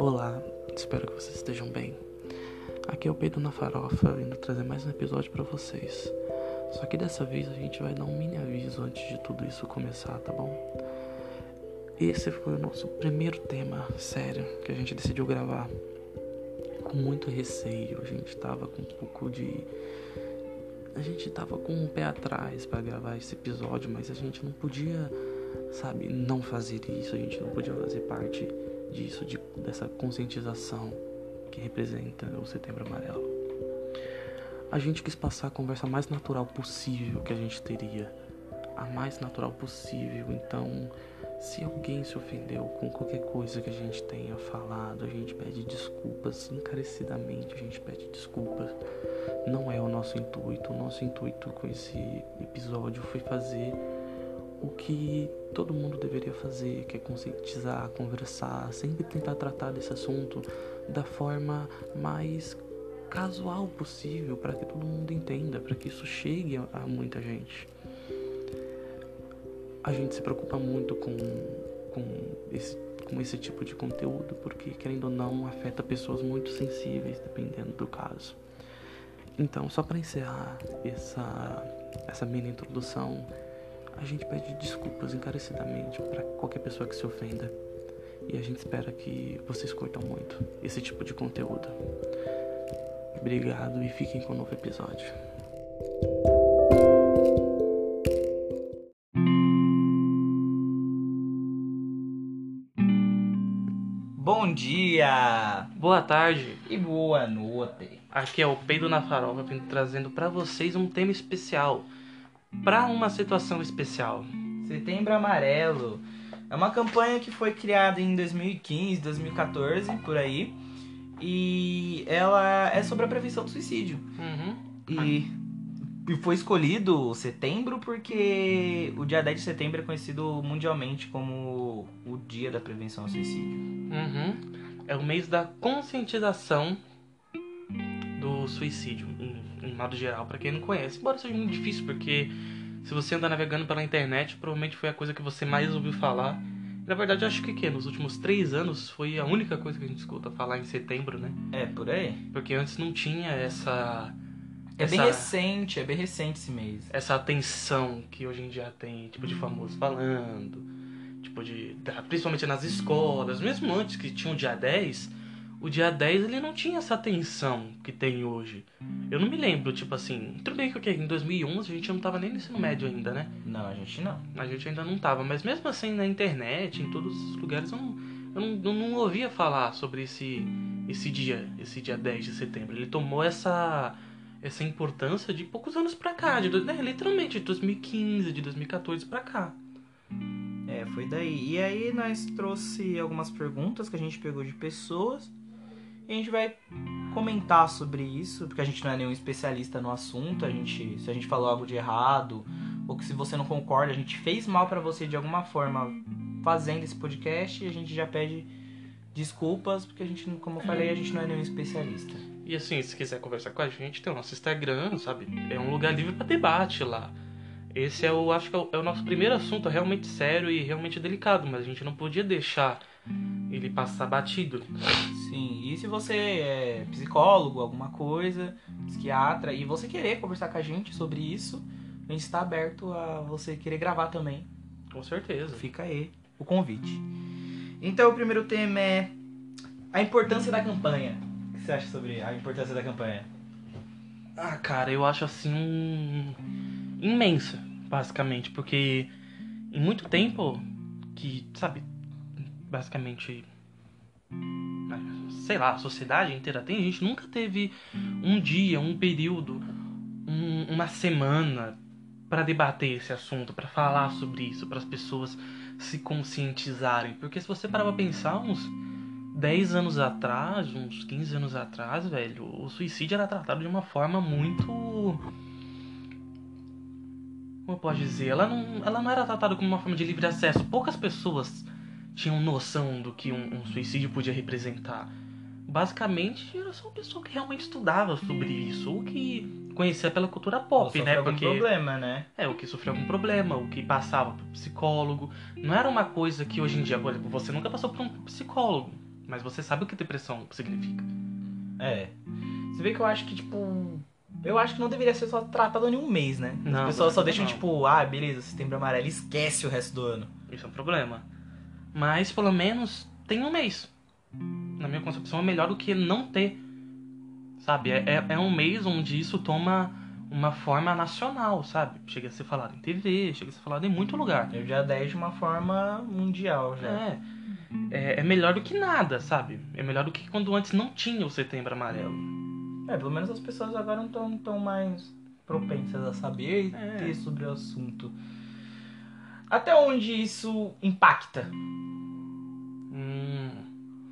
Olá, espero que vocês estejam bem. Aqui é o Pedro na Farofa, vindo trazer mais um episódio para vocês. Só que dessa vez a gente vai dar um mini aviso antes de tudo isso começar, tá bom? Esse foi o nosso primeiro tema sério que a gente decidiu gravar. Com muito receio, a gente tava com um pouco de. A gente tava com um pé atrás para gravar esse episódio, mas a gente não podia, sabe, não fazer isso, a gente não podia fazer parte disso, de, dessa conscientização que representa o Setembro Amarelo. A gente quis passar a conversa mais natural possível que a gente teria, a mais natural possível. Então, se alguém se ofendeu com qualquer coisa que a gente tenha falado, a gente pede desculpas encarecidamente, a gente pede desculpas. Não é o nosso intuito. O nosso intuito com esse episódio foi fazer o que todo mundo deveria fazer, que é conscientizar, conversar, sempre tentar tratar desse assunto da forma mais casual possível para que todo mundo entenda, para que isso chegue a muita gente. A gente se preocupa muito com, com, esse, com esse tipo de conteúdo porque, querendo ou não, afeta pessoas muito sensíveis, dependendo do caso. Então, só para encerrar essa, essa mini introdução, a gente pede desculpas encarecidamente para qualquer pessoa que se ofenda. E a gente espera que vocês curtam muito esse tipo de conteúdo. Obrigado e fiquem com o novo episódio. Bom dia! Boa tarde! E boa noite! Aqui é o Peido na Farofa, vindo trazendo para vocês um tema especial para uma situação especial. Setembro Amarelo é uma campanha que foi criada em 2015, 2014, por aí. E ela é sobre a prevenção do suicídio. Uhum. E, e foi escolhido setembro porque o dia 10 de setembro é conhecido mundialmente como o dia da prevenção ao suicídio. Uhum. É o mês da conscientização do suicídio, em, em modo geral, para quem não conhece. Embora seja muito difícil, porque se você anda navegando pela internet, provavelmente foi a coisa que você mais ouviu falar. Na verdade, acho que, que nos últimos três anos foi a única coisa que a gente escuta falar em setembro, né? É, por aí. Porque antes não tinha essa. É essa, bem recente, é bem recente esse mês. Essa atenção que hoje em dia tem, tipo, de famosos falando, tipo, de. Principalmente nas escolas, mesmo antes que tinha o dia 10, o dia 10 ele não tinha essa atenção que tem hoje. Eu não me lembro, tipo assim. Tudo bem que em 2011 a gente não tava nem no ensino médio ainda, né? Não, a gente não. A gente ainda não tava, mas mesmo assim na internet, em todos os lugares, eu não, eu não, eu não ouvia falar sobre esse, esse dia, esse dia 10 de setembro. Ele tomou essa, essa importância de poucos anos pra cá, de, né, literalmente de 2015, de 2014 pra cá. É, foi daí. E aí nós trouxe algumas perguntas que a gente pegou de pessoas e a gente vai comentar sobre isso, porque a gente não é nenhum especialista no assunto, a gente, se a gente falou algo de errado, ou que se você não concorda, a gente fez mal para você de alguma forma fazendo esse podcast, a gente já pede desculpas, porque a gente, como eu falei, a gente não é nenhum especialista. E assim, se quiser conversar com a gente, tem o nosso Instagram, sabe? É um lugar livre para debate lá. Esse é o, acho que é é o nosso primeiro assunto realmente sério e realmente delicado, mas a gente não podia deixar ele passar batido. Sim, e se você é psicólogo, alguma coisa, psiquiatra, e você querer conversar com a gente sobre isso, a gente está aberto a você querer gravar também. Com certeza. Fica aí o convite. Então o primeiro tema é a importância da campanha. O que você acha sobre a importância da campanha? Ah, cara, eu acho assim imensa, basicamente, porque em muito tempo que, sabe, basicamente sei lá, a sociedade inteira tem, a gente nunca teve um dia, um período, um, uma semana para debater esse assunto, para falar sobre isso, para as pessoas se conscientizarem. Porque se você parar pra pensar, uns 10 anos atrás, uns 15 anos atrás, velho, o suicídio era tratado de uma forma muito. Como eu posso dizer? Ela não, ela não era tratada como uma forma de livre acesso. Poucas pessoas tinham noção do que um, um suicídio podia representar. Basicamente, era só uma pessoa que realmente estudava sobre isso, ou que conhecia pela cultura pop, Ou né? algum Porque problema, né? é o que sofreu algum problema, o que passava por psicólogo. Não era uma coisa que hoje em dia, por exemplo, você nunca passou por um psicólogo, Mas você sabe o que depressão significa. É. Você vê que eu acho que, tipo. Eu acho que não deveria ser só tratado em um mês, né? Não, As pessoas só não. deixam, tipo, ah, beleza, setembro amarelo, esquece o resto do ano. Isso é um problema. Mas pelo menos tem um mês. Na minha concepção é melhor do que não ter. Sabe? É, é, é um mês onde isso toma uma forma nacional, sabe? Chega a ser falado em TV, chega a ser falado em muito lugar. Eu já 10 de uma forma mundial já. É. É, é melhor do que nada, sabe? É melhor do que quando antes não tinha o setembro amarelo. É, pelo menos as pessoas agora não estão tão mais propensas a saber e É. ter sobre o assunto. Até onde isso impacta?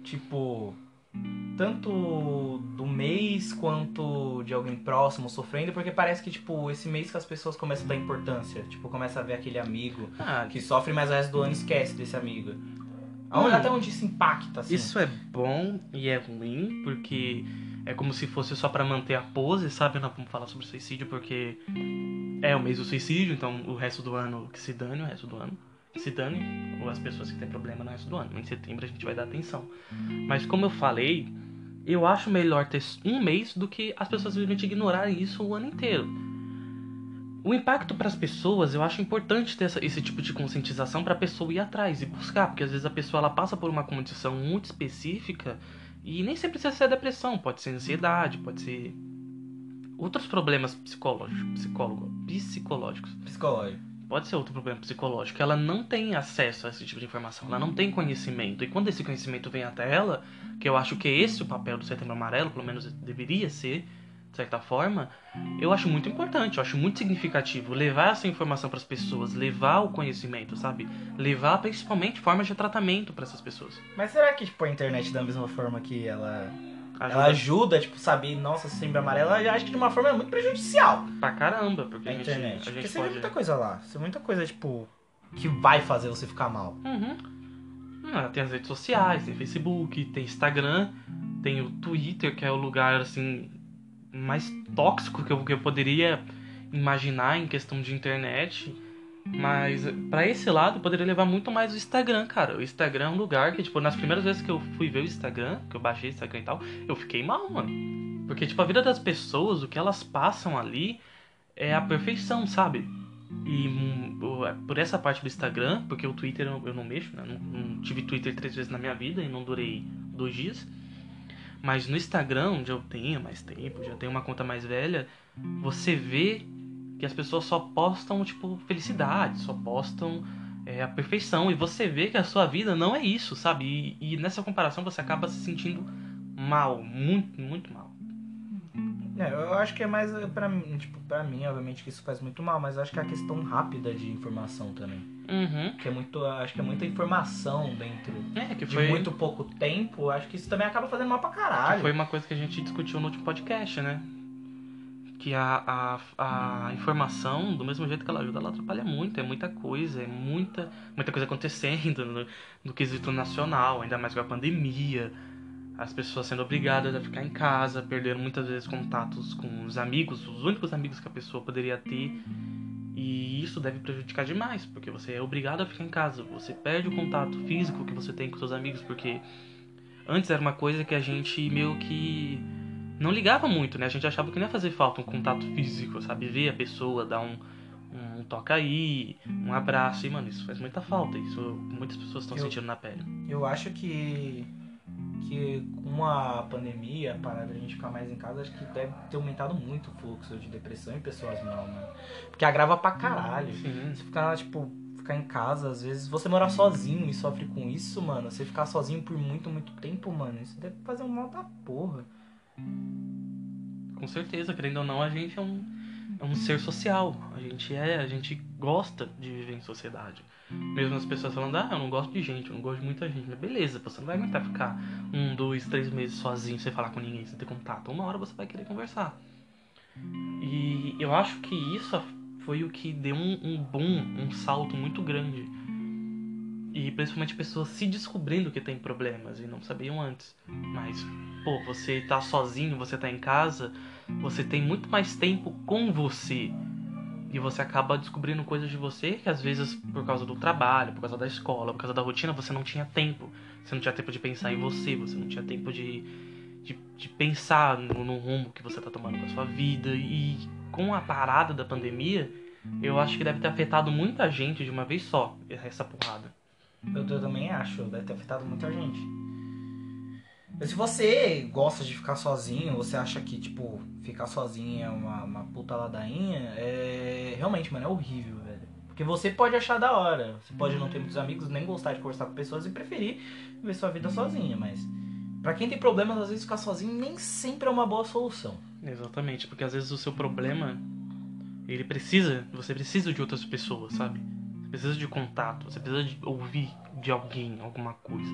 Tipo, tanto do mês quanto de alguém próximo sofrendo, porque parece que, tipo, esse mês que as pessoas começam a dar importância. Tipo, começa a ver aquele amigo ah, que sofre, mas o resto do ano esquece desse amigo. Aonde. Até onde isso impacta, assim? Isso é bom e é ruim, porque é como se fosse só pra manter a pose, sabe? Não vamos falar sobre suicídio, porque é o mês do suicídio, então o resto do ano que se dane, o resto do ano se dane, ou as pessoas que têm problema no resto do ano. Em setembro a gente vai dar atenção. Mas como eu falei, eu acho melhor ter um mês do que as pessoas simplesmente ignorarem isso o ano inteiro. O impacto para as pessoas, eu acho importante ter essa- esse tipo de conscientização para a pessoa ir atrás e buscar, porque às vezes a pessoa ela passa por uma condição muito específica e nem sempre precisa ser depressão, pode ser ansiedade, pode ser outros problemas psicológicos, psicólogo, psicológicos. Psicológico. Pode ser outro problema psicológico. Ela não tem acesso a esse tipo de informação, ela não tem conhecimento. E quando esse conhecimento vem até ela, que eu acho que é esse o papel do Setembro Amarelo, pelo menos deveria ser, de certa forma, eu acho muito importante, eu acho muito significativo levar essa informação para as pessoas, levar o conhecimento, sabe? Levar principalmente formas de tratamento para essas pessoas. Mas será que, tipo, a internet, da mesma forma que ela, Ajuda ela ajuda, tipo, saber, nossa, setembro amarelo, ela já acha que de uma forma muito prejudicial. pra caramba, porque a a, gente, internet. a Porque gente você vê muita coisa lá. Você vê muita coisa, tipo, que vai fazer você ficar mal. Uhum. Ah, tem as redes sociais, tem Facebook, tem Instagram, tem o Twitter, que é o lugar assim mais tóxico que eu, que eu poderia imaginar em questão de internet. Mas pra esse lado poderia levar muito mais o Instagram, cara. O Instagram é um lugar que, tipo, nas primeiras vezes que eu fui ver o Instagram, que eu baixei o Instagram e tal, eu fiquei mal, mano. Porque, tipo, a vida das pessoas, o que elas passam ali é a perfeição, sabe? E hum, o- por essa parte do Instagram, porque o Twitter eu, eu não mexo, né? Não, não tive Twitter três vezes na minha vida e não durei dois dias. Mas no Instagram, onde eu tenho mais tempo, já tenho uma conta mais velha, você vê que as pessoas só postam, tipo, felicidade, só postam é, a perfeição. E você vê que a sua vida não é isso, sabe? E, e nessa comparação você acaba se sentindo mal, muito, muito mal. É, eu acho que é mais eh, pra mim, tipo, pra mim, obviamente que isso faz muito mal, mas eu acho que é a questão rápida de informação também. Uhum. Que é muito, acho que é muita informação dentro É, que de foi, muito pouco tempo, acho que isso também acaba fazendo mal pra caralho. que foi uma coisa que a gente discutiu no último podcast, né? Que a, a, a informação, do mesmo jeito que ela ajuda, ela atrapalha muito. É muita coisa, é muita, muita coisa acontecendo no, no quesito nacional, ainda mais com a pandemia. As pessoas sendo obrigadas a ficar em casa, perdendo muitas vezes contatos com os amigos, os únicos amigos que a pessoa poderia ter. E isso deve prejudicar demais, porque você é obrigado a ficar em casa. Você perde o contato físico que você tem com seus amigos, porque antes era uma coisa que a gente meio que não ligava muito, né? A gente achava que não ia fazer falta um contato físico, sabe? Ver a pessoa, dar um, um toca aí, um abraço. E, mano, isso faz muita falta. Isso muitas pessoas estão sentindo na pele. Eu acho que que com a pandemia, a parada de a gente ficar mais em casa, acho que deve ter aumentado muito o fluxo de depressão em pessoas mal, mano. Porque agrava pra caralho. Sim. Você ficar, tipo, ficar em casa, às vezes você morar sozinho e sofre com isso, mano. Você ficar sozinho por muito, muito tempo, mano, isso deve fazer um mal da porra. Com certeza, querendo ou não, a gente é um, é um ser social. A gente é, a gente gosta de viver em sociedade. Mesmo as pessoas falando, ah, eu não gosto de gente, eu não gosto de muita gente. Mas beleza, você não vai aguentar ficar um, dois, três meses sozinho, sem falar com ninguém, sem ter contato. Uma hora você vai querer conversar. E eu acho que isso foi o que deu um, um boom, um salto muito grande. E principalmente pessoas se descobrindo que tem problemas e não sabiam antes. Mas, pô, você tá sozinho, você tá em casa, você tem muito mais tempo com você. E você acaba descobrindo coisas de você que às vezes por causa do trabalho, por causa da escola, por causa da rotina, você não tinha tempo. Você não tinha tempo de pensar em você, você não tinha tempo de, de, de pensar no, no rumo que você tá tomando com a sua vida. E com a parada da pandemia, eu acho que deve ter afetado muita gente de uma vez só, essa porrada. Eu, eu também acho, deve ter afetado muita gente. Se você gosta de ficar sozinho, você acha que, tipo, ficar sozinho é uma, uma puta ladainha, é. Realmente, mano, é horrível, velho. Porque você pode achar da hora. Você pode não ter muitos amigos, nem gostar de conversar com pessoas e preferir viver sua vida sozinha, mas. Pra quem tem problemas, às vezes ficar sozinho nem sempre é uma boa solução. Exatamente, porque às vezes o seu problema, ele precisa, você precisa de outras pessoas, sabe? Você precisa de contato, você precisa de ouvir de alguém alguma coisa.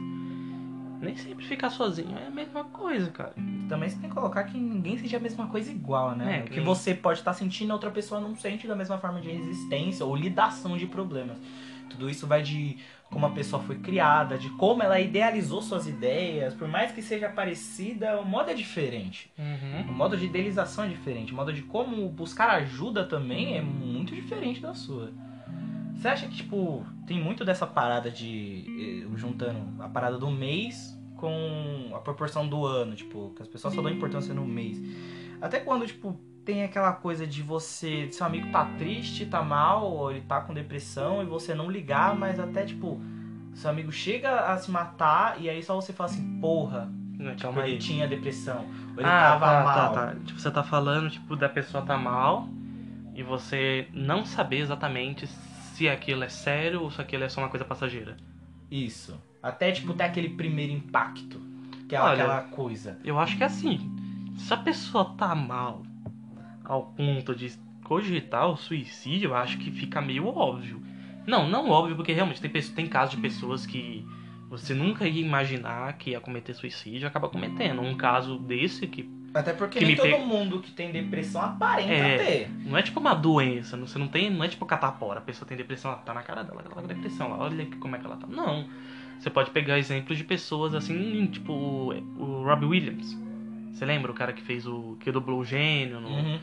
Nem sempre ficar sozinho é a mesma coisa, cara. Também você tem que colocar que ninguém sente a mesma coisa igual, né? É, o que você pode estar sentindo, a outra pessoa não sente da mesma forma de resistência ou lidação de problemas. Tudo isso vai de como a pessoa foi criada, de como ela idealizou suas ideias. Por mais que seja parecida, o modo é diferente. Uhum. O modo de idealização é diferente. O modo de como buscar ajuda também é muito diferente da sua. Você acha que, tipo, tem muito dessa parada de. eh, juntando a parada do mês com a proporção do ano, tipo, que as pessoas só dão importância no mês. Até quando, tipo, tem aquela coisa de você. Seu amigo tá triste, tá mal, ou ele tá com depressão e você não ligar, mas até, tipo, seu amigo chega a se matar e aí só você fala assim, porra, Não, tipo, Calma ele aí. tinha depressão. Ou ele ah, tava tá, mal. tá, tá. Tipo, você tá falando, tipo, da pessoa tá mal e você não saber exatamente se aquilo é sério ou se aquilo é só uma coisa passageira. Isso. Até, tipo, ter aquele primeiro impacto. Que é Olha, aquela coisa. Eu acho que é assim, se a pessoa tá mal ao ponto de cogitar o suicídio, eu acho que fica meio óbvio. Não, não óbvio, porque realmente tem, pessoas- tem casos de pessoas que você nunca ia imaginar que ia cometer suicídio e acaba cometendo. Um caso desse que Até porque Que nem todo mundo que tem depressão aparenta É. ter. não é tipo uma doença, não- você não tem, não é tipo catapora, a pessoa tem depressão, ela tá na cara dela, ela tá com depressão, lá, olha como é que ela tá. Não. Você pode pegar exemplos de pessoas assim, tipo o Robbie Williams. Você lembra o cara que fez o que dublou o gênio no, Uhum.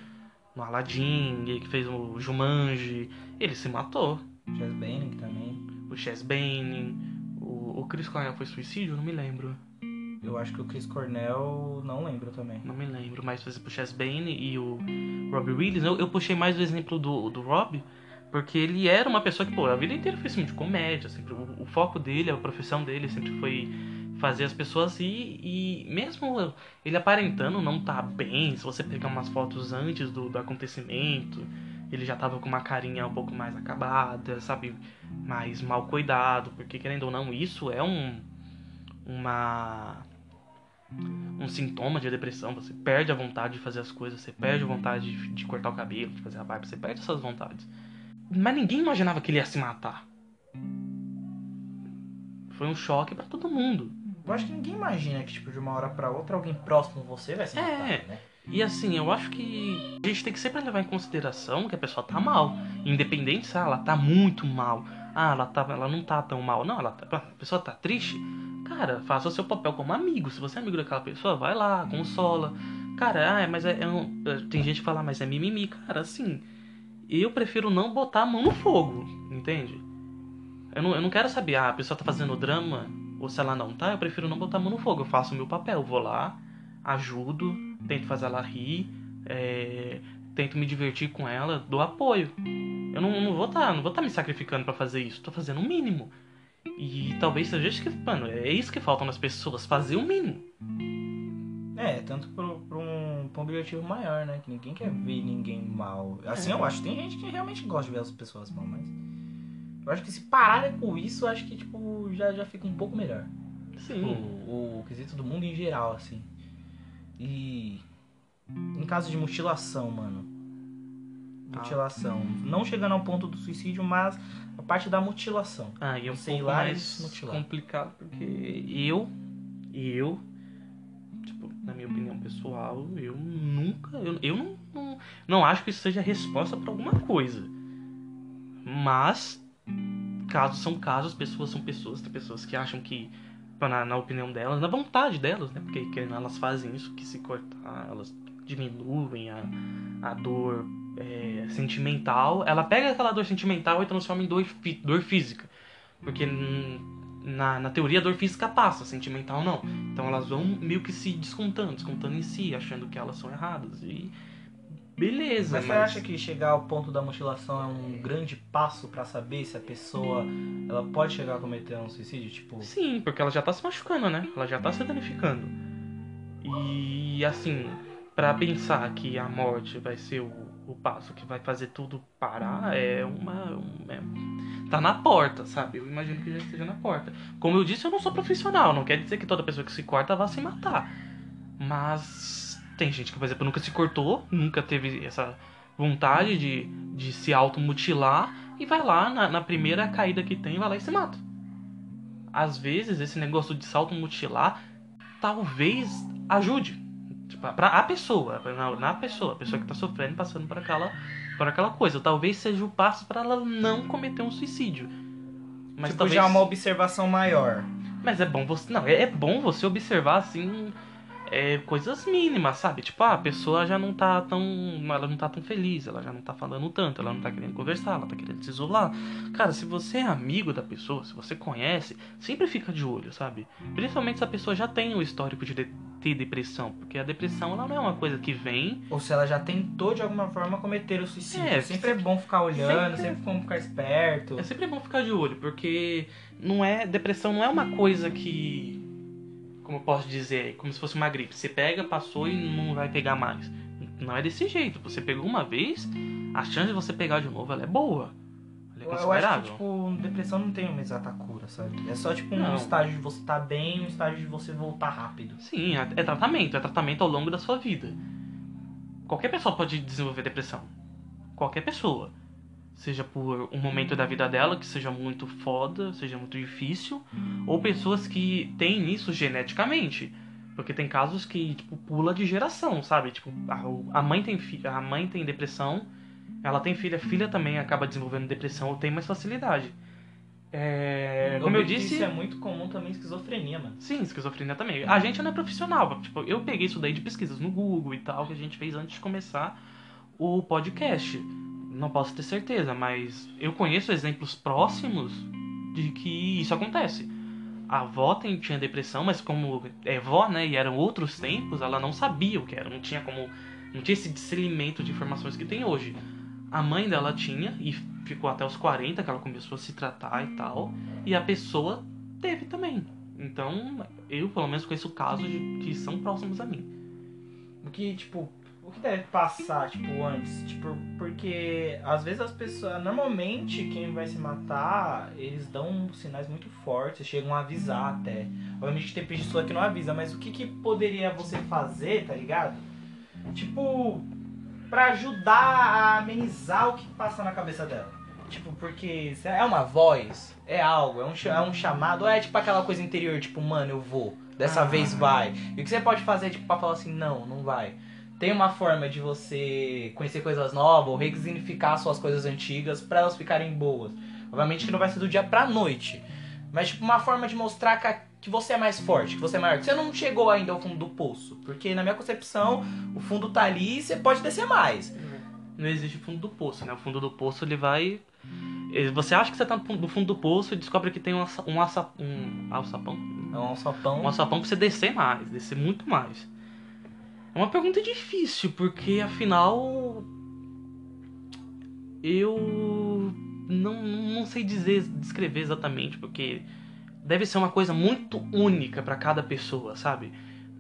no Aladdin, que fez o Jumanji, ele se matou. Chaz Banning também. O Chess Bane, o, o Chris Cornell foi suicídio? Eu não me lembro. Eu acho que o Chris Cornell não lembro também. Não me lembro, mas por exemplo, o Chess Bane e o Robbie Williams, eu, eu puxei mais o exemplo do, do Rob, porque ele era uma pessoa que, pô, a vida inteira fez filme de comédia, sempre, o, o foco dele, a profissão dele sempre foi fazer as pessoas rir e mesmo ele aparentando não tá bem, se você pegar umas fotos antes do, do acontecimento, ele já tava com uma carinha um pouco mais acabada, sabe, mais mal cuidado, porque querendo ou não, isso é um uma um sintoma de depressão, você perde a vontade de fazer as coisas, você perde a vontade de, de cortar o cabelo, de fazer a barba, você perde essas vontades. Mas ninguém imaginava que ele ia se matar. Foi um choque pra todo mundo. Eu acho que ninguém imagina que, tipo, de uma hora pra outra, alguém próximo você vai se É. matar, né? E assim, eu acho que a gente tem que sempre levar em consideração que a pessoa tá mal. Independente se ela tá muito mal. Ah, ela, tá, ela não tá tão mal. Não, ela tá, a pessoa tá triste. Cara, faça o seu papel como amigo. Se você é amigo daquela pessoa, vai lá, consola. Cara, ah, mas é, é um- é- tem gente que fala, mas é mimimi. Cara, assim, eu prefiro não botar a mão no fogo, entende? Eu não, eu não quero saber, ah, a pessoa tá fazendo drama ou se ela não tá. Eu prefiro não botar a mão no fogo. Eu faço o meu papel, vou lá, ajudo, tento fazer ela rir, é, tento me divertir com ela, dou apoio. Eu não, não vou estar não vou tá me sacrificando pra fazer isso, tô fazendo o mínimo. E talvez seja isso que, mano, é isso que falta nas pessoas, fazer o mínimo. É, tanto pro um, pra um objetivo maior, né? Que ninguém quer ver ninguém mal. Assim eu acho. Tem gente que realmente gosta de ver as pessoas mal, mas. Eu acho que se pararem com isso, eu acho que, tipo, já, já fica um pouco melhor. O, Sim. o quesito do mundo em geral, assim. E. Em caso de mutilação, mano. Mutilação. Não chegando ao ponto do suicídio, mas a parte da mutilação. Ah, e é um Sei lá, mais mutilar. complicado porque eu, eu, tipo, na minha opinião pessoal, eu nunca, eu, eu não, não, não acho que isso seja resposta pra alguma coisa. Mas, casos são casos, pessoas são pessoas, tem pessoas que acham que, na, na opinião delas, na vontade delas, né? Porque elas fazem isso, que se cortar, elas diminuem a, a dor é, sentimental. Ela pega aquela dor sentimental e transforma em dor, dor física. Porque na, na teoria a dor física passa, sentimental não. Então elas vão meio que se descontando, descontando em si, achando que elas são erradas. E beleza. Mas, você acha que chegar ao ponto da mutilação é um grande passo pra saber se a pessoa ela pode chegar a cometer um suicídio? Tipo, Sim, porque ela já tá se machucando, né? Ela já tá se danificando. E assim, pra pensar que a morte vai ser o, o passo que vai fazer tudo parar, é uma. um- é- tá na porta, sabe? Eu imagino que já esteja na porta. Como eu disse, eu não sou profissional, não quer dizer que toda pessoa que se corta vá se matar. Mas tem gente que, por exemplo, nunca se cortou, nunca teve essa vontade de, de se automutilar e vai lá na, na primeira caída que tem, vai lá e se mata. Às vezes, esse negócio de se automutilar talvez ajude. Tipo, pra a pessoa, na, na pessoa, a pessoa que tá sofrendo, passando por aquela, por aquela coisa. Talvez seja o passo para ela não cometer um suicídio. Mas tipo talvez já uma observação maior. mas é bom você. Não, é, é bom você observar assim. É, coisas mínimas, sabe? Tipo, ah, a pessoa já não tá tão. Ela não tá tão feliz, ela já não tá falando tanto, ela não tá querendo conversar, ela tá querendo se isolar. Cara, se você é amigo da pessoa, se você conhece, sempre fica de olho, sabe? Principalmente se a pessoa já tem o histórico de, de- ter depressão. Porque a depressão ela não é uma coisa que vem. Ou se ela já tentou de alguma forma cometer o suicídio. É, sempre é bom ficar olhando, sempre- sempre, bom ficar esperto. É sempre bom ficar de olho, porque não é. Depressão não é uma coisa que. Como eu posso dizer? Como se fosse uma gripe. Você pega, passou e não vai pegar mais. Não é desse jeito. Você pegou uma vez, a chance de você pegar de novo é boa. Ela é Eu, eu acho considerável. que, tipo, depressão não tem uma exata cura, sabe? É só, tipo, um Não. estágio de você estar bem e um estágio de você voltar rápido. Sim, é é tratamento. É tratamento ao longo da sua vida. Qualquer pessoa pode desenvolver depressão. Qualquer pessoa. Seja por um momento da vida dela que seja muito foda, seja muito difícil, ou pessoas que têm isso geneticamente. Porque tem casos que, tipo, pula de geração, sabe? Tipo, a, a mãe tem fi- a mãe tem depressão, ela tem filha, a filha também acaba desenvolvendo depressão ou tem mais facilidade. É, como eu disse, Isso é muito comum também esquizofrenia, mano. Sim, esquizofrenia também. A gente não é profissional. Tipo, eu peguei isso daí de pesquisas no Google e tal, que a gente fez antes de começar o podcast. Não posso ter certeza, mas eu conheço exemplos próximos de que isso acontece. A avó tinha depressão, mas como é vó, né, e eram outros tempos, ela não sabia o que era, não tinha como. Não tinha esse discernimento de informações que tem hoje. A mãe dela tinha, e ficou até os 40 que ela começou a se tratar e tal, e a pessoa teve também. Então, eu pelo menos conheço casos de- que são próximos a mim. O que, tipo, o que deve passar, tipo, antes? Tipo, porque às vezes as pessoas. Normalmente quem vai se matar, eles dão sinais muito fortes, chegam a avisar até. Obviamente tem pessoa que não avisa, mas o que, que poderia você fazer, tá ligado? Tipo, pra ajudar a amenizar o que passa na cabeça dela. Tipo, porque é uma voz, é algo, é um, é um chamado, ou é tipo aquela coisa interior, tipo, mano, eu vou, dessa Ah. vez vai. E o que você pode fazer, tipo, pra falar assim, não, não vai. Tem uma forma de você conhecer coisas novas, ou resignificar suas coisas antigas pra elas ficarem boas. Obviamente que não vai ser do dia pra noite. Mas, tipo, uma forma de mostrar que, você é mais forte, que você é maior. Que você não chegou ainda ao fundo do poço. Porque, na minha concepção, o fundo tá ali e você pode descer mais. Não existe fundo do poço, né? O fundo do poço ele vai. Você acha que você tá no fundo- do poço e descobre que tem um, aça- um alçapão? É um alçapão. Um alçapão pra você descer mais, descer muito mais. É uma pergunta difícil, porque afinal. Eu não, não sei dizer, descrever exatamente, porque deve ser uma coisa muito única pra cada pessoa, sabe?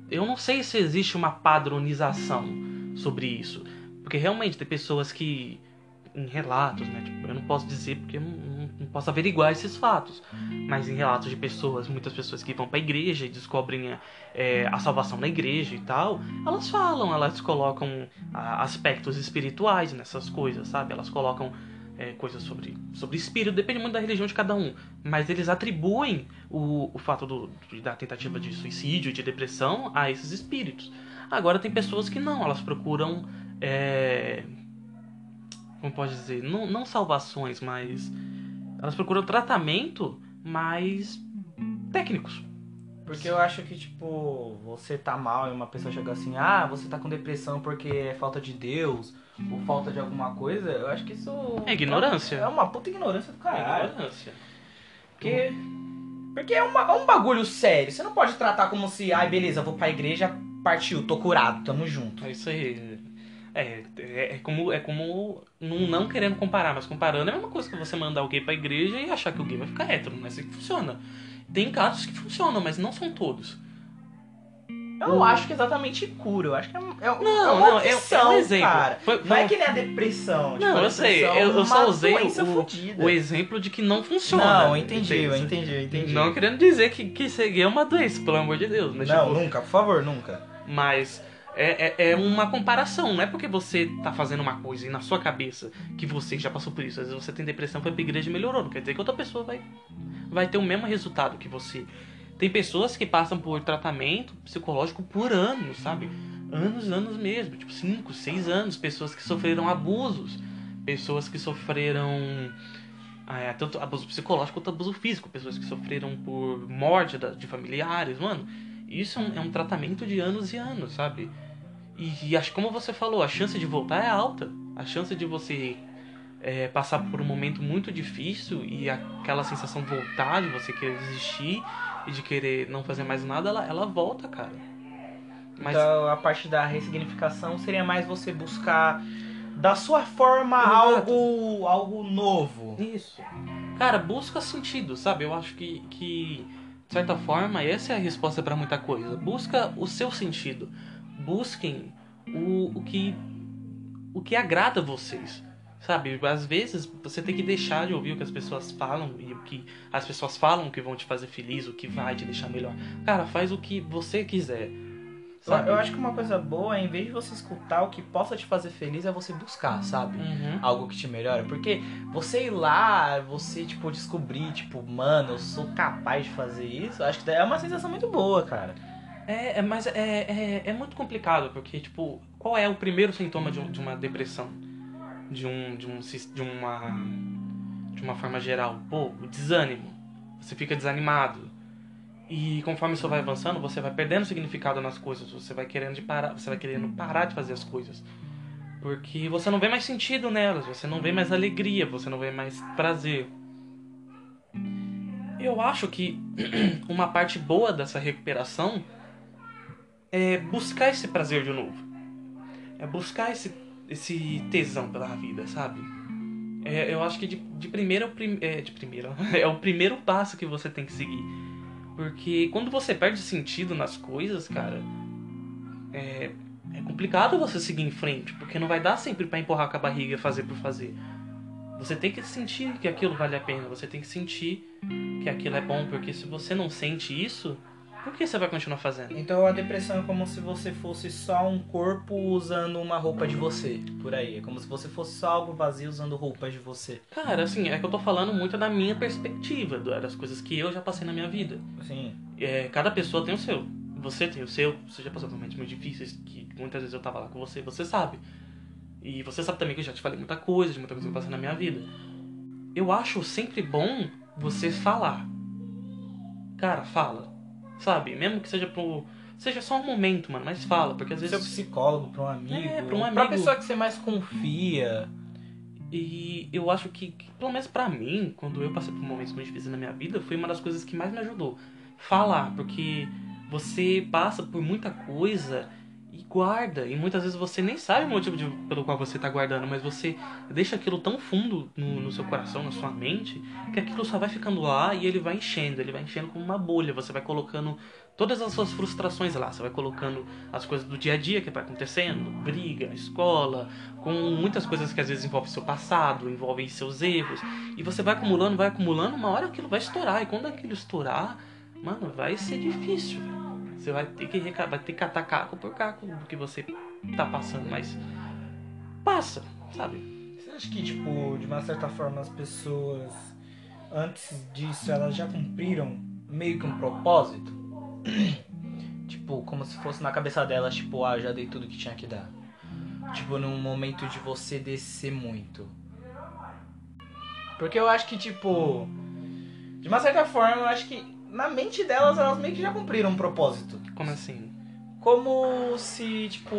Eu não sei se existe uma padronização sobre isso, porque realmente tem pessoas que em relatos, né? Tipo, eu não posso dizer porque eu não, posso averiguar esses fatos, mas em relatos de pessoas, muitas pessoas que vão pra igreja e descobrem é, a salvação na igreja e tal, elas falam, elas colocam ah, aspectos espirituais nessas coisas, sabe? Elas colocam é, coisas sobre, sobre espírito, depende muito da religião de cada um, mas eles atribuem o, o fato do, da tentativa de suicídio de depressão a esses espíritos. Agora tem pessoas que não, elas procuram. é, como pode dizer? Não, não salvações, mas. Elas procuram tratamento mais técnicos. Porque eu acho que, tipo, você tá mal e uma pessoa chega assim, ah, você tá com depressão porque é falta de Deus, ou falta de alguma coisa, eu acho que isso. É ignorância. É uma puta ignorância do caralho. Ignorância. Porque Porque é, uma, é um bagulho sério. Você não pode tratar como se, ai, beleza, vou pra igreja, partiu, tô curado, tamo junto. É isso aí. É, é, é como, é como não, não querendo comparar, mas comparando é a mesma coisa que você mandar alguém pra igreja e achar que o gay vai ficar hétero, não é assim que funciona. Tem casos que funcionam, mas não são todos. Eu não acho que exatamente cura, eu acho que é, é, Não, é uma não, é- é um opção, exemplo. cara. Foi- Não é foi- que nem a depressão. tipo, Não, eu sei, é eu, eu só usei o, o exemplo de que não funciona. Não, entendi, eu entendi, eu entendi. Não querendo dizer que, que ser gay é uma doença, pelo amor de Deus. Mas, Não, tipo, nunca, por favor, nunca. Mas é, é, é uma comparação, não é porque você tá fazendo uma coisa e na sua cabeça que você já passou por isso. Às vezes você tem depressão, foi pra igreja e melhorou. Não quer dizer que outra pessoa vai, vai ter o mesmo resultado que você. Tem pessoas que passam por tratamento psicológico por anos, sabe? Anos, anos mesmo. Tipo, 5, 6 anos. Pessoas que sofreram abusos. Pessoas que sofreram é, tanto abuso psicológico quanto abuso físico. Pessoas que sofreram por morte de familiares, mano. Isso é um, é um tratamento de anos e anos, sabe? E, acho como você falou, a chance de voltar é alta. A chance de você é, passar por um momento muito difícil e aquela sensação de voltar, de você querer desistir e de querer não fazer mais nada, ela, ela volta, cara. Mas Então a parte da ressignificação seria mais você buscar da sua forma Exato. algo algo novo. Isso. Cara, busca sentido, sabe? Eu acho que, que de certa forma, essa é a resposta pra muita coisa. Busca o seu sentido. Busquem o, o que o que agrada vocês. Sabe? Às vezes você tem que deixar de ouvir o que as pessoas falam e o que as pessoas falam que vão te fazer feliz, o que vai te deixar melhor. Cara, faz o que você quiser. Eu, Sabe? eu acho que uma coisa boa é, em vez de você escutar o que possa te fazer feliz, é você buscar, sabe? Uhum. Algo que te melhora. Porque você ir lá, você, tipo, descobrir, tipo, mano, eu sou capaz de fazer isso, acho que é uma sensação muito boa, cara. É, é, mas é, é, é muito complicado, porque, tipo, qual é o primeiro sintoma de, de uma depressão? De um, de um de uma de uma forma geral? Pô, o desânimo. Você fica desanimado. E conforme isso vai avançando, você vai perdendo significado nas coisas, você vai querendo de parar, você vai querendo parar de fazer as coisas. Porque você não vê mais sentido nelas, você não vê mais alegria, você não vê mais prazer. Eu acho que uma parte boa dessa recuperação é buscar esse prazer de novo. É buscar esse, esse tesão pela vida, sabe? É, eu acho que de, de primeira prim, é, de primeira é o primeiro passo que você tem que seguir. Porque quando você perde sentido nas coisas, cara, é, é complicado você seguir em frente, porque não vai dar sempre pra empurrar com a barriga e fazer por fazer. Você tem que sentir que aquilo vale a pena, você tem que sentir que aquilo é bom, porque se você não sente isso, por que você vai continuar fazendo? Então a depressão é como se você fosse só um corpo usando uma roupa de você, por aí. É como se você fosse só algo vazio usando roupas de você. Cara, assim, é que eu tô falando muito da minha perspectiva, das coisas que eu já passei na minha vida. Assim, É, cada pessoa tem o seu. Você tem o seu, você já passou por momentos muito difíceis, que muitas vezes eu tava lá com você, você sabe. E você sabe também que eu já te falei muita coisa, de muita coisa que eu passei na minha vida. Eu acho sempre bom você falar. Cara, fala. Sabe? Mesmo que seja pro. Seja só um momento, mano, mas fala, porque às seu vezes. psicólogo, pra um amigo, É, pra um pra amigo. pessoa que você mais confia. E eu acho que, que, pelo menos pra mim, quando eu passei por momentos muito difíceis na minha vida, foi uma das coisas que mais me ajudou. Falar, porque você passa por muita coisa e guarda. E muitas vezes você nem sabe o motivo de- pelo qual você tá guardando, mas você deixa aquilo tão fundo no, no seu coração, na sua mente, que aquilo só vai ficando lá e ele vai enchendo. Ele vai enchendo como uma bolha. Você vai colocando todas as suas frustrações lá. Você vai colocando as coisas do dia a dia que vai acontecendo, briga, escola, com muitas coisas que às vezes envolvem seu passado, envolvem seus erros. E você vai acumulando, vai acumulando, uma hora aquilo vai estourar. E quando aquilo estourar, mano, vai ser difícil. velho. Você vai ter que vai ter que catar caco por caco do que você tá passando, mas passa, sabe? Você acha que, tipo, de uma certa forma as pessoas, antes disso, elas já cumpriram meio que um propósito? tipo, como se fosse na cabeça delas, tipo, ah, já dei tudo que tinha que dar. Tipo, num momento de você descer muito. Porque eu acho que, tipo, de uma certa forma, eu acho que na mente delas, elas meio que já cumpriram um propósito. Como assim? Como se, tipo.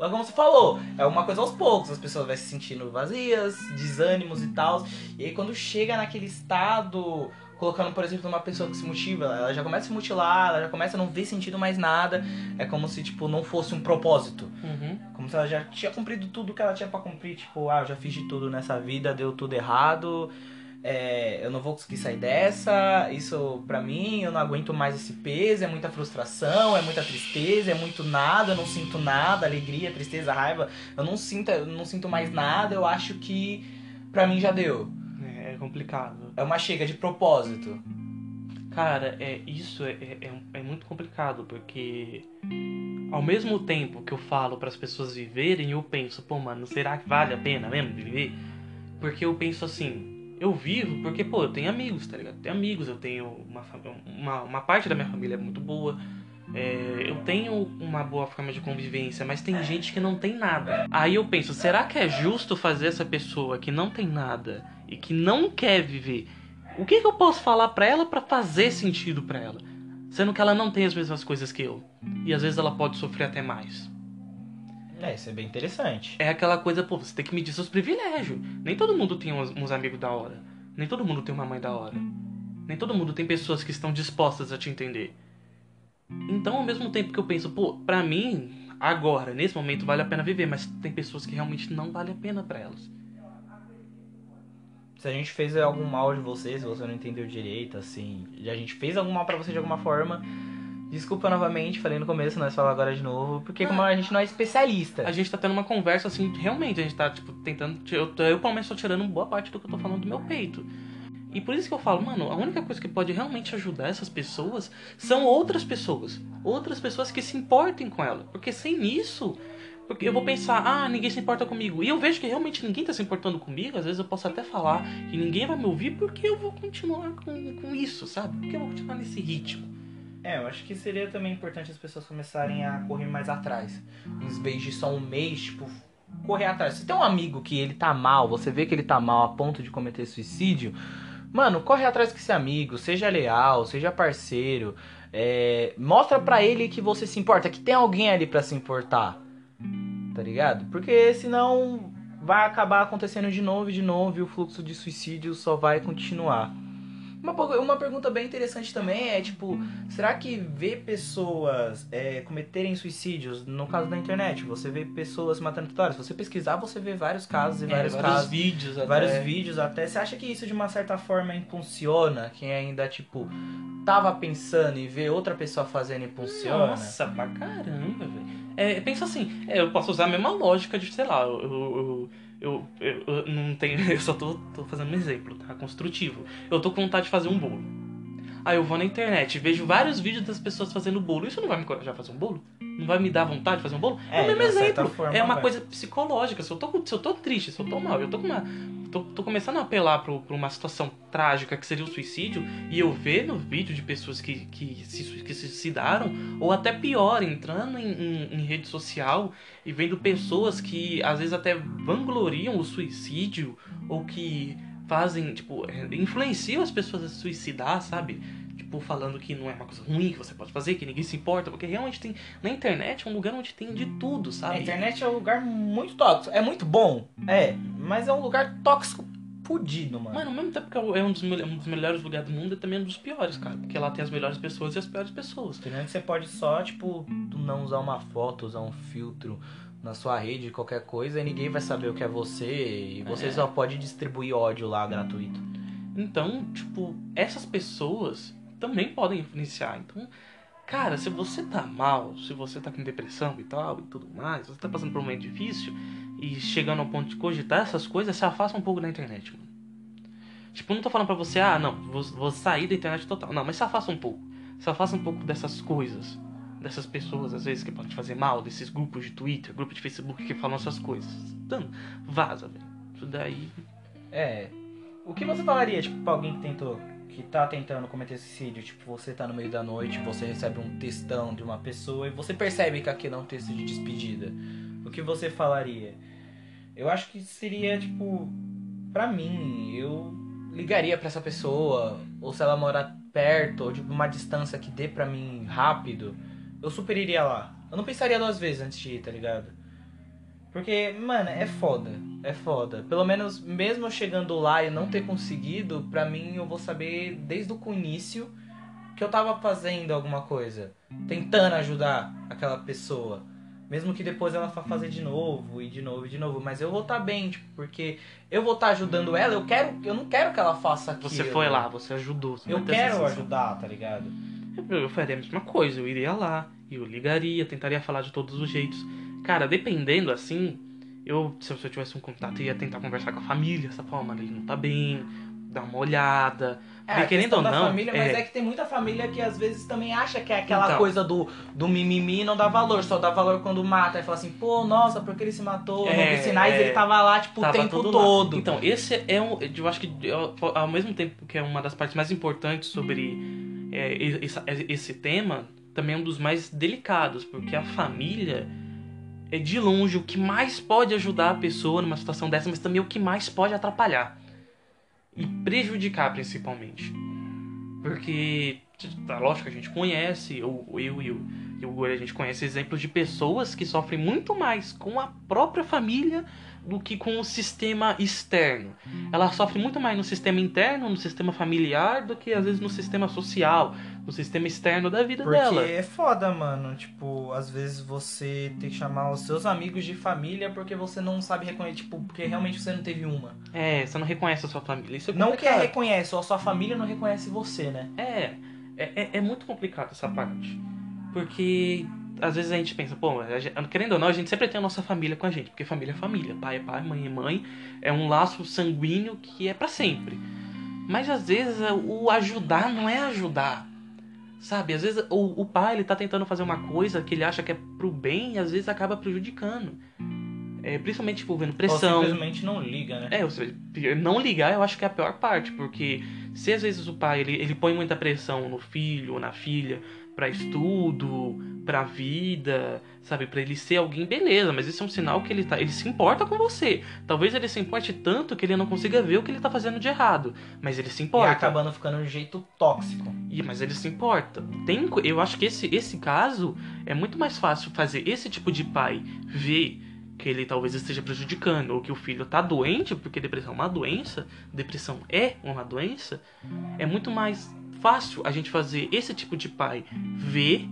É como você falou, é uma coisa aos poucos, as pessoas vão se sentindo vazias, desânimos e tal. E aí quando chega naquele estado colocando, por exemplo, uma pessoa que se motiva, ela já começa a se mutilar, ela já começa a não ver sentido mais nada. É como se, tipo, não fosse um propósito. Uhum. Como se ela já tinha cumprido tudo que ela tinha pra cumprir. Tipo, ah, eu já fiz de tudo nessa vida, deu tudo errado. É, eu não vou conseguir sair dessa. Isso pra mim, eu não aguento mais esse peso. É muita frustração, é muita tristeza, é muito nada. Eu não sinto nada, alegria, tristeza, raiva. Eu não sinto, eu não sinto mais nada. Eu acho que pra mim já deu. É complicado. É uma chega de propósito. Cara, é, isso é, é, é muito complicado, porque ao mesmo tempo que eu falo para as pessoas viverem, eu penso, pô, mano, será que vale a pena mesmo viver? Porque eu penso assim, eu vivo porque, pô, eu tenho amigos, tá ligado? Eu tenho amigos, eu tenho uma, uma, uma parte da minha família é muito boa, é, eu tenho uma boa forma de convivência, mas tem gente que não tem nada. Aí eu penso, será que é justo fazer essa pessoa que não tem nada e que não quer viver o que, que eu posso falar para ela para fazer sentido para ela? Sendo que ela não tem as mesmas coisas que eu. E às vezes ela pode sofrer até mais. É, isso é bem interessante. É aquela coisa, pô, você tem que medir seus privilégios. Nem todo mundo tem uns, uns amigos da hora. Nem todo mundo tem uma mãe da hora. Nem todo mundo tem pessoas que estão dispostas a te entender. Então, ao mesmo tempo que eu penso, pô, pra mim, agora, nesse momento, vale a pena viver, mas tem pessoas que realmente não vale a pena para elas se a gente fez algum mal de você, se você não entendeu direito, assim, e a gente fez algum mal para você de alguma forma, desculpa novamente, falei no começo, nós falamos agora de novo, porque como a gente não é especialista. A gente tá tendo uma conversa assim, realmente, a gente tá, tipo, tentando. Eu, eu pelo menos tô tirando boa parte do que eu tô falando do meu peito. E por isso que eu falo, mano, a única coisa que pode realmente ajudar essas pessoas são outras pessoas. Outras pessoas que se importem com ela. Porque sem isso, porque eu vou pensar, ah, ninguém se importa comigo. E eu vejo que realmente ninguém tá se importando comigo. Às vezes eu posso até falar que ninguém vai me ouvir porque eu vou continuar com, com isso, sabe? Porque eu vou continuar nesse ritmo. É, eu acho que seria também importante as pessoas começarem a correr mais atrás. Em vez de só um mês, tipo, correr atrás. Se tem um amigo que ele tá mal, você vê que ele tá mal a ponto de cometer suicídio, mano, corre atrás com esse amigo, seja leal, seja parceiro. É, mostra pra ele que você se importa, que tem alguém ali para se importar tá ligado? Porque senão vai acabar acontecendo de novo e de novo e o fluxo de suicídio só vai continuar. Uma, uma pergunta bem interessante também é, tipo, será que ver pessoas é, cometerem suicídios, no caso da internet, você vê pessoas matando tutoriais, se você pesquisar, você vê vários casos e vários, é, vários casos. vídeos até. Vários vídeos até. Você acha que isso de uma certa forma impulsiona quem ainda, tipo, tava pensando e vê outra pessoa fazendo impulsiona? Nossa, pra caramba, velho. É, pensa assim, é, eu posso usar a mesma lógica de, sei lá, eu, eu, eu, eu, eu não tenho. Eu só tô, tô fazendo um exemplo, tá? Construtivo. Eu tô com vontade de fazer um bolo. Aí eu vou na internet, vejo vários vídeos das pessoas fazendo bolo. Isso não vai me encorajar a fazer um bolo? Não vai me dar vontade de fazer um bolo? É, é o mesmo exemplo. Forma, é uma vai. coisa psicológica. Se eu, tô, se eu tô triste, se eu tô mal, eu tô com uma tô, tô começando a apelar para uma situação trágica que seria o suicídio e eu ver no vídeo de pessoas que, que, se, que se suicidaram, ou até pior, entrando em, em, em rede social e vendo pessoas que às vezes até vangloriam o suicídio ou que fazem, tipo, influenciam as pessoas a se suicidar, sabe? Tipo, falando que não é uma coisa ruim que você pode fazer, que ninguém se importa, porque realmente tem. Na internet é um lugar onde tem de tudo, sabe? A internet é um lugar muito tóxico. É muito bom, é, mas é um lugar tóxico fudido, mano. Mano, ao mesmo tempo que é um dos, um dos melhores lugares do mundo, é também um dos piores, cara. Porque lá tem as melhores pessoas e as piores pessoas. Internet você pode só, tipo, não usar uma foto, usar um filtro na sua rede, qualquer coisa, e ninguém vai saber o que é você, e você é. só pode distribuir ódio lá gratuito. Então, tipo, essas pessoas também podem influenciar. Então, cara, se você tá mal, se você tá com depressão e tal e tudo mais, você tá passando por um momento difícil e chegando ao ponto de cogitar essas coisas, se afasta um pouco da internet, mano. Tipo, não tô falando pra você, ah, não, vou, vou sair da internet total. Não, mas se afasta um pouco. Se afasta um pouco dessas coisas. Dessas pessoas, às vezes, que podem te fazer mal, desses grupos de Twitter, grupos de Facebook que falam essas coisas. Então, vaza, velho. Isso daí. É. O que você falaria, tipo, pra alguém que tentou que tá tentando cometer suicídio, tipo, você tá no meio da noite, você recebe um textão de uma pessoa e você percebe que aquilo é um texto de despedida. O que você falaria? Eu acho que seria, tipo, pra mim, eu ligaria para essa pessoa, ou se ela morar perto, ou tipo, uma distância que dê pra mim rápido, eu super iria lá. Eu não pensaria duas vezes antes de ir, tá ligado? Porque, mano, é foda. É foda. Pelo menos, mesmo eu chegando lá e não ter conseguido, pra mim eu vou saber desde o início que eu tava fazendo alguma coisa. Tentando ajudar aquela pessoa. Mesmo que depois ela vá fazer de novo e de novo e de novo. Mas eu vou estar tá bem, tipo, porque eu vou estar tá ajudando ela, eu quero. Eu não quero que ela faça aquilo. Você foi lá, você ajudou. Você eu quero ajudar, tá ligado? Eu faria a mesma coisa, eu iria lá, eu ligaria, tentaria falar de todos os jeitos. Cara, dependendo assim, eu, se eu tivesse um contato, ia tentar conversar com a família, essa forma, ele não tá bem, dar uma olhada. É, querendo ou não, família, é... mas é que tem muita família que às vezes também acha que é aquela então, coisa do, do mimimi não dá valor, só dá valor quando mata. Aí fala assim, pô, nossa, porque ele se matou? É, sinais é, ele tava lá, tipo, tava o tempo todo. Lá. Então, esse é um. Eu acho que ao mesmo tempo que é uma das partes mais importantes sobre é, esse, esse tema, também é um dos mais delicados, porque a família é de longe o que mais pode ajudar a pessoa numa situação dessa, mas também o que mais pode atrapalhar e prejudicar principalmente. Porque, tá, lógico a gente conhece, eu, eu e o, e Guri, a gente conhece exemplos de pessoas que sofrem muito mais com a própria família do que com o sistema externo. Ela sofre muito mais no sistema interno, no sistema familiar, do que às vezes no sistema social, no sistema externo da vida porque dela. Porque é foda, mano. Tipo, às vezes você tem que chamar os seus amigos de família porque você não sabe reconhecer, tipo, porque realmente você não teve uma. É, você não reconhece a sua família. Isso é não que reconhece, ou a sua família não reconhece você, né? É, é, é, é muito complicado essa parte. Porque às vezes a gente pensa, pô, gente, querendo ou não, a gente sempre tem a nossa família com a gente, porque família é família, pai é pai, mãe é mãe, é um laço sanguíneo que é para sempre. Mas às vezes o ajudar não é ajudar. Sabe, às vezes o, o pai ele tá tentando fazer uma coisa que ele acha que é pro bem e às vezes acaba prejudicando. É, principalmente tipo, vendo pressão. Ou simplesmente não liga, né? É, não ligar eu acho que é a pior parte, porque se às vezes o pai ele, ele põe muita pressão no filho ou na filha para estudo, para vida, sabe, para ele ser alguém, beleza, mas isso é um sinal que ele tá, ele se importa com você. Talvez ele se importe tanto que ele não consiga ver o que ele tá fazendo de errado, mas ele se importa. E acabando ficando de um jeito tóxico. E mas ele se importa. Tem, eu acho que esse esse caso é muito mais fácil fazer esse tipo de pai ver que ele talvez esteja prejudicando ou que o filho tá doente, porque depressão é uma doença, depressão é uma doença, é muito mais fácil a gente fazer esse tipo de pai ver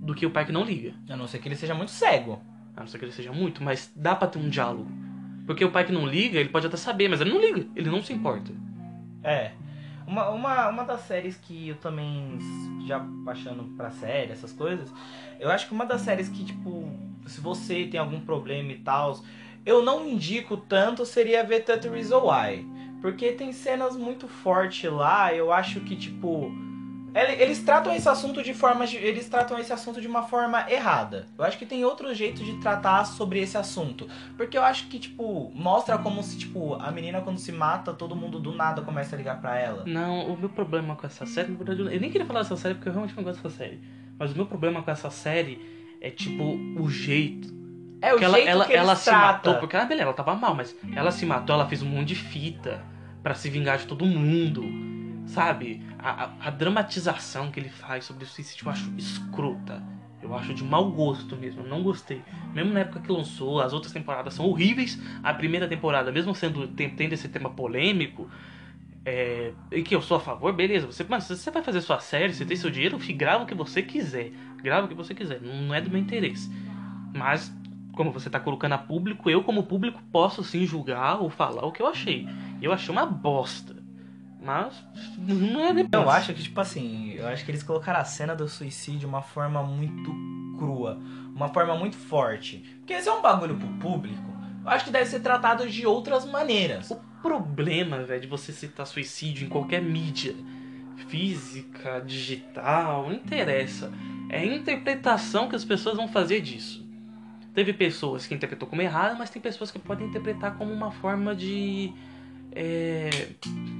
do que o pai que não liga. A não ser que ele seja muito cego. A não ser que ele seja muito, mas dá pra ter um diálogo. Porque o pai que não liga, ele pode até saber, mas ele não liga, ele não se importa. É. Uma, uma, uma das séries que eu também, já baixando pra série, essas coisas, eu acho que uma das séries que, tipo, se você tem algum problema e tal, eu não indico tanto seria ver Tattoo Reason Why. Porque tem cenas muito fortes lá, eu acho que, tipo. Eles tratam esse assunto de forma. Eles tratam esse assunto de uma forma errada. Eu acho que tem outro jeito de tratar sobre esse assunto. Porque eu acho que, tipo, mostra como se, tipo, a menina quando se mata, todo mundo do nada começa a ligar pra ela. Não, o meu problema com essa série, na verdade, eu nem queria falar dessa série porque eu realmente não gosto dessa série. Mas o meu problema com essa série é, tipo, o jeito é, o ela, jeito ela, que ela se trata. matou, porque ela, beleza, ela tava mal, mas ela se matou, ela fez um monte de fita para se vingar de todo mundo. Sabe? A, a, a, dramatização que ele faz sobre o suicídio eu acho escrota. Eu acho de mau gosto mesmo, eu não gostei. Mesmo na época que lançou, as outras temporadas são horríveis. A primeira temporada, mesmo sendo tendo esse tema polêmico, é, e que eu sou a favor, beleza. Você, mas você vai fazer sua série, você tem seu dinheiro, grava o que você quiser. Grava o que você quiser, não é do meu interesse. Mas como você está colocando a público, eu como público posso sim julgar ou falar o que eu achei. Eu achei uma bosta. Mas não é depois. Eu acho que, tipo assim, eu acho que eles colocaram a cena do suicídio de uma forma muito crua, uma forma muito forte. Porque esse é um bagulho pro público. Eu acho que deve ser tratado de outras maneiras. O problema, velho, de você citar suicídio em qualquer mídia, física, digital, não interessa. É a interpretação que as pessoas vão fazer disso. Teve pessoas que interpretou como errado, mas tem pessoas que podem interpretar como uma forma de. É,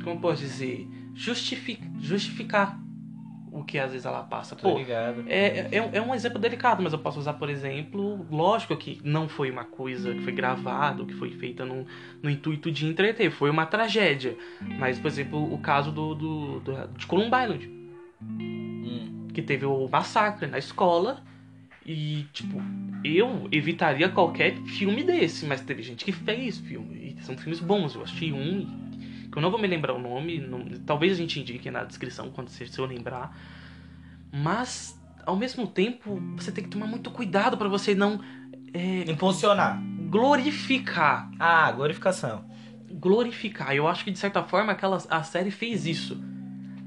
como posso dizer? Justific, justificar o que às vezes ela passa. Pô, ligado. É, é, é, um exemplo delicado, mas eu posso usar, por exemplo, lógico que não foi uma coisa que foi gravado, que foi feita no, no intuito de entreter, foi uma tragédia. Mas, por exemplo, o caso do, do, do de Columbine, hum. que teve o massacre na escola E, tipo, eu evitaria qualquer filme desse, mas teve gente que fez filme. E são filmes bons. Eu assisti um, que eu não vou me lembrar o nome, não, talvez a gente indique na descrição quando se, se eu lembrar. Mas, ao mesmo tempo, você tem que tomar muito cuidado para você não. É, Impulsionar. glorificar. Ah, glorificação. Glorificar. Eu acho que, de certa forma, aquela, a série fez isso.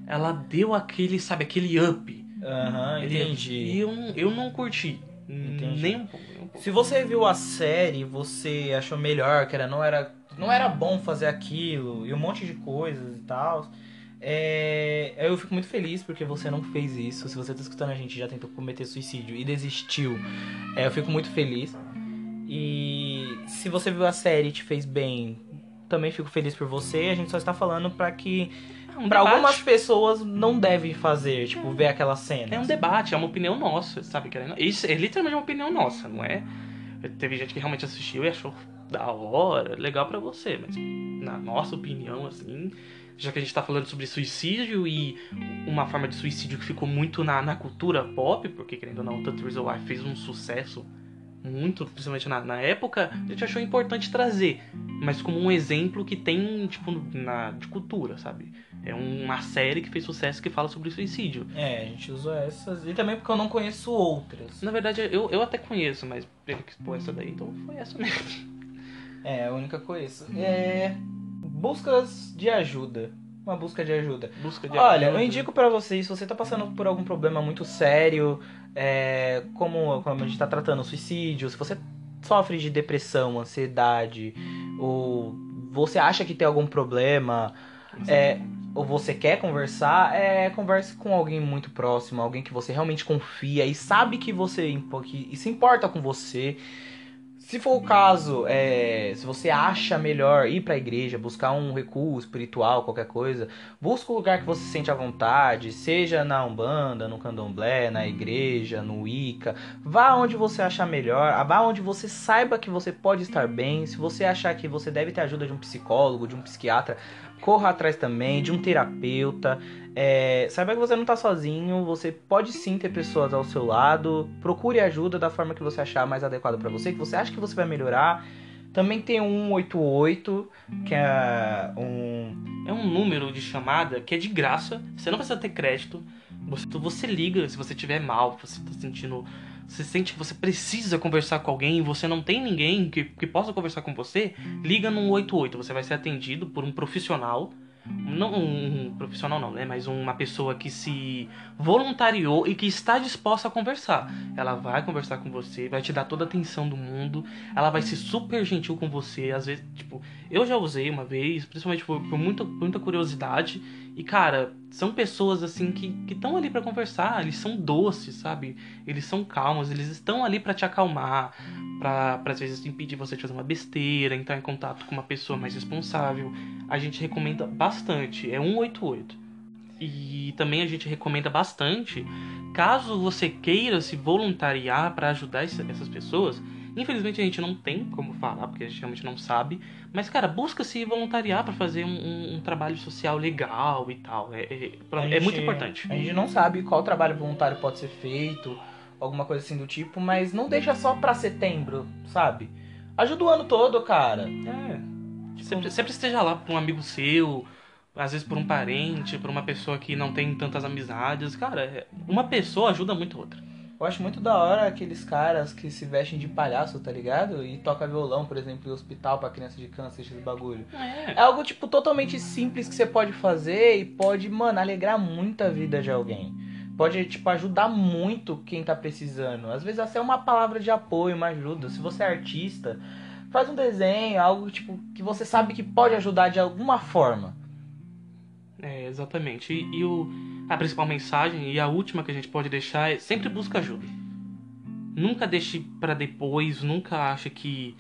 Ela deu aquele, sabe, aquele up. Aham, Ele- entendi. E eu, não- eu não curti. Entendi. Nem um pouco. nem um pouco. Se você viu a série, você achou melhor, que era, não, era, não era bom fazer aquilo, e um monte de coisas e tal. É, eu fico muito feliz porque você não fez isso. Se você tá escutando a gente já tentou cometer suicídio e desistiu, é, eu fico muito feliz. E se você viu a série e te fez bem, também fico feliz por você. A gente só está falando pra que É um Pra debate. algumas pessoas não devem fazer, tipo, ver aquela cena. É um debate, é uma opinião nossa, sabe? querendo- Isso é literalmente uma opinião nossa, não é? Teve gente que realmente assistiu e achou da hora, legal pra você, mas na nossa opinião, assim, já que a gente tá falando sobre suicídio e uma forma de suicídio que ficou muito na, na cultura pop, porque querendo ou não, Reason Why fez um sucesso muito, principalmente na, na época, a gente achou importante trazer, mas como um exemplo que tem, tipo, na, de cultura, sabe? É uma série que fez sucesso que fala sobre suicídio. É, a gente usou essas. E também porque eu não conheço outras. Na verdade, eu, eu até conheço, mas ele que expôs essa daí, então foi essa mesmo. É, a única que eu conheço. É. Buscas de ajuda. Uma busca de ajuda. Busca de Olha, ajuda. eu indico pra vocês, se você tá passando por algum problema muito sério, é, como, como a gente tá tratando suicídio, se você sofre de depressão, ansiedade, ou você acha que tem algum problema, é, ou você quer conversar, é, converse com alguém muito próximo, alguém que você realmente confia e sabe que você que se importa com você. Se for o caso, é, se você acha melhor ir pra igreja, buscar um recuo espiritual, qualquer coisa, busca um lugar que você se sente à vontade, seja na Umbanda, no Candomblé, na igreja, no Wicca. Vá onde você achar melhor, vá onde você saiba que você pode estar bem. Se você achar que você deve ter ajuda de um psicólogo, de um psiquiatra, corra atrás também, de um terapeuta. É, saiba que você não tá sozinho, você pode sim ter pessoas ao seu lado. Procure ajuda da forma que você achar mais adequada pra você, que você acha que você vai melhorar. Também tem o 188, que é um. É um número de chamada que é de graça, você não precisa ter crédito. Você, você liga se você estiver mal, você tá sentindo. Você sente que você precisa conversar com alguém e você não tem ninguém que, que possa conversar com você, liga no 188. Você vai ser atendido por um profissional. Não um profissional não, né? Mas uma pessoa que se voluntariou e que está disposta a conversar. Ela vai conversar com você, vai te dar toda a atenção do mundo, ela vai ser super gentil com você. Às vezes, tipo, eu já usei uma vez, principalmente por, por muita, muita curiosidade. E, cara, são pessoas assim que estão ali pra conversar, eles são doces, sabe? Eles são calmos, eles estão ali pra te acalmar, pra às vezes impedir você de fazer uma besteira, entrar em contato com uma pessoa mais responsável. A gente recomenda bastante, é 188. E também a gente recomenda bastante, caso você queira se voluntariar pra ajudar essas pessoas, Infelizmente a gente não tem como falar, porque a gente realmente não sabe. Mas, cara, busca se voluntariar pra fazer um, um- um trabalho social legal e tal. É, é, pra- é gente- muito importante. A gente não sabe qual trabalho voluntário pode ser feito, alguma coisa assim do tipo, mas não deixa só pra setembro, sabe? Ajuda o ano todo, cara. É. Sempre, sempre esteja lá pra um amigo seu, às vezes por um parente, por uma pessoa que não tem tantas amizades. Cara, é- uma pessoa ajuda muito a outra. Eu acho muito da hora aqueles caras que se vestem de palhaço, tá ligado? E toca violão, por exemplo, em hospital pra criança de câncer, esses bagulho. É. É algo, tipo, totalmente simples que você pode fazer e pode, mano, alegrar muito a vida de alguém. Pode, tipo, ajudar muito quem tá precisando. Às vezes até uma palavra de apoio, uma ajuda. Se você é artista, faz um desenho, algo, tipo, que você sabe que pode ajudar de alguma forma. É, exatamente. E, e o, a principal mensagem e a última que a gente pode deixar é sempre busca ajuda. Nunca deixe pra depois, nunca ache que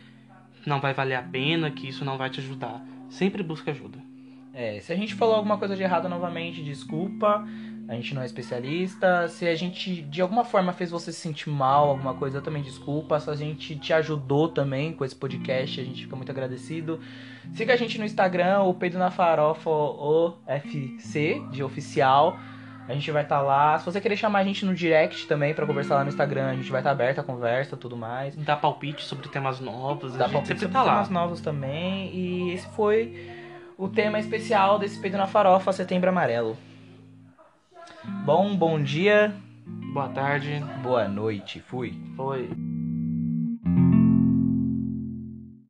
não vai valer a pena, que isso não vai te ajudar. Sempre busca ajuda. É, se a gente falou alguma coisa de errado novamente, desculpa. A gente não é especialista. Se a gente de alguma forma fez você se sentir mal, alguma coisa, também desculpa. Se a gente te ajudou também com esse podcast, a gente fica muito agradecido. Siga a gente no Instagram, o Pedro na Farofa OFC, de oficial. A gente vai estar lá. Se você querer chamar a gente no direct também pra conversar lá no Instagram, a gente vai estar aberto a conversa tudo mais. Dá palpite sobre temas novos, Dá a gente palpite sobre tá lá. temas novos também. E esse foi o tema especial desse Peito na Farofa Setembro Amarelo. Bom, bom dia, Boa tarde. boa noite, fui. Oi.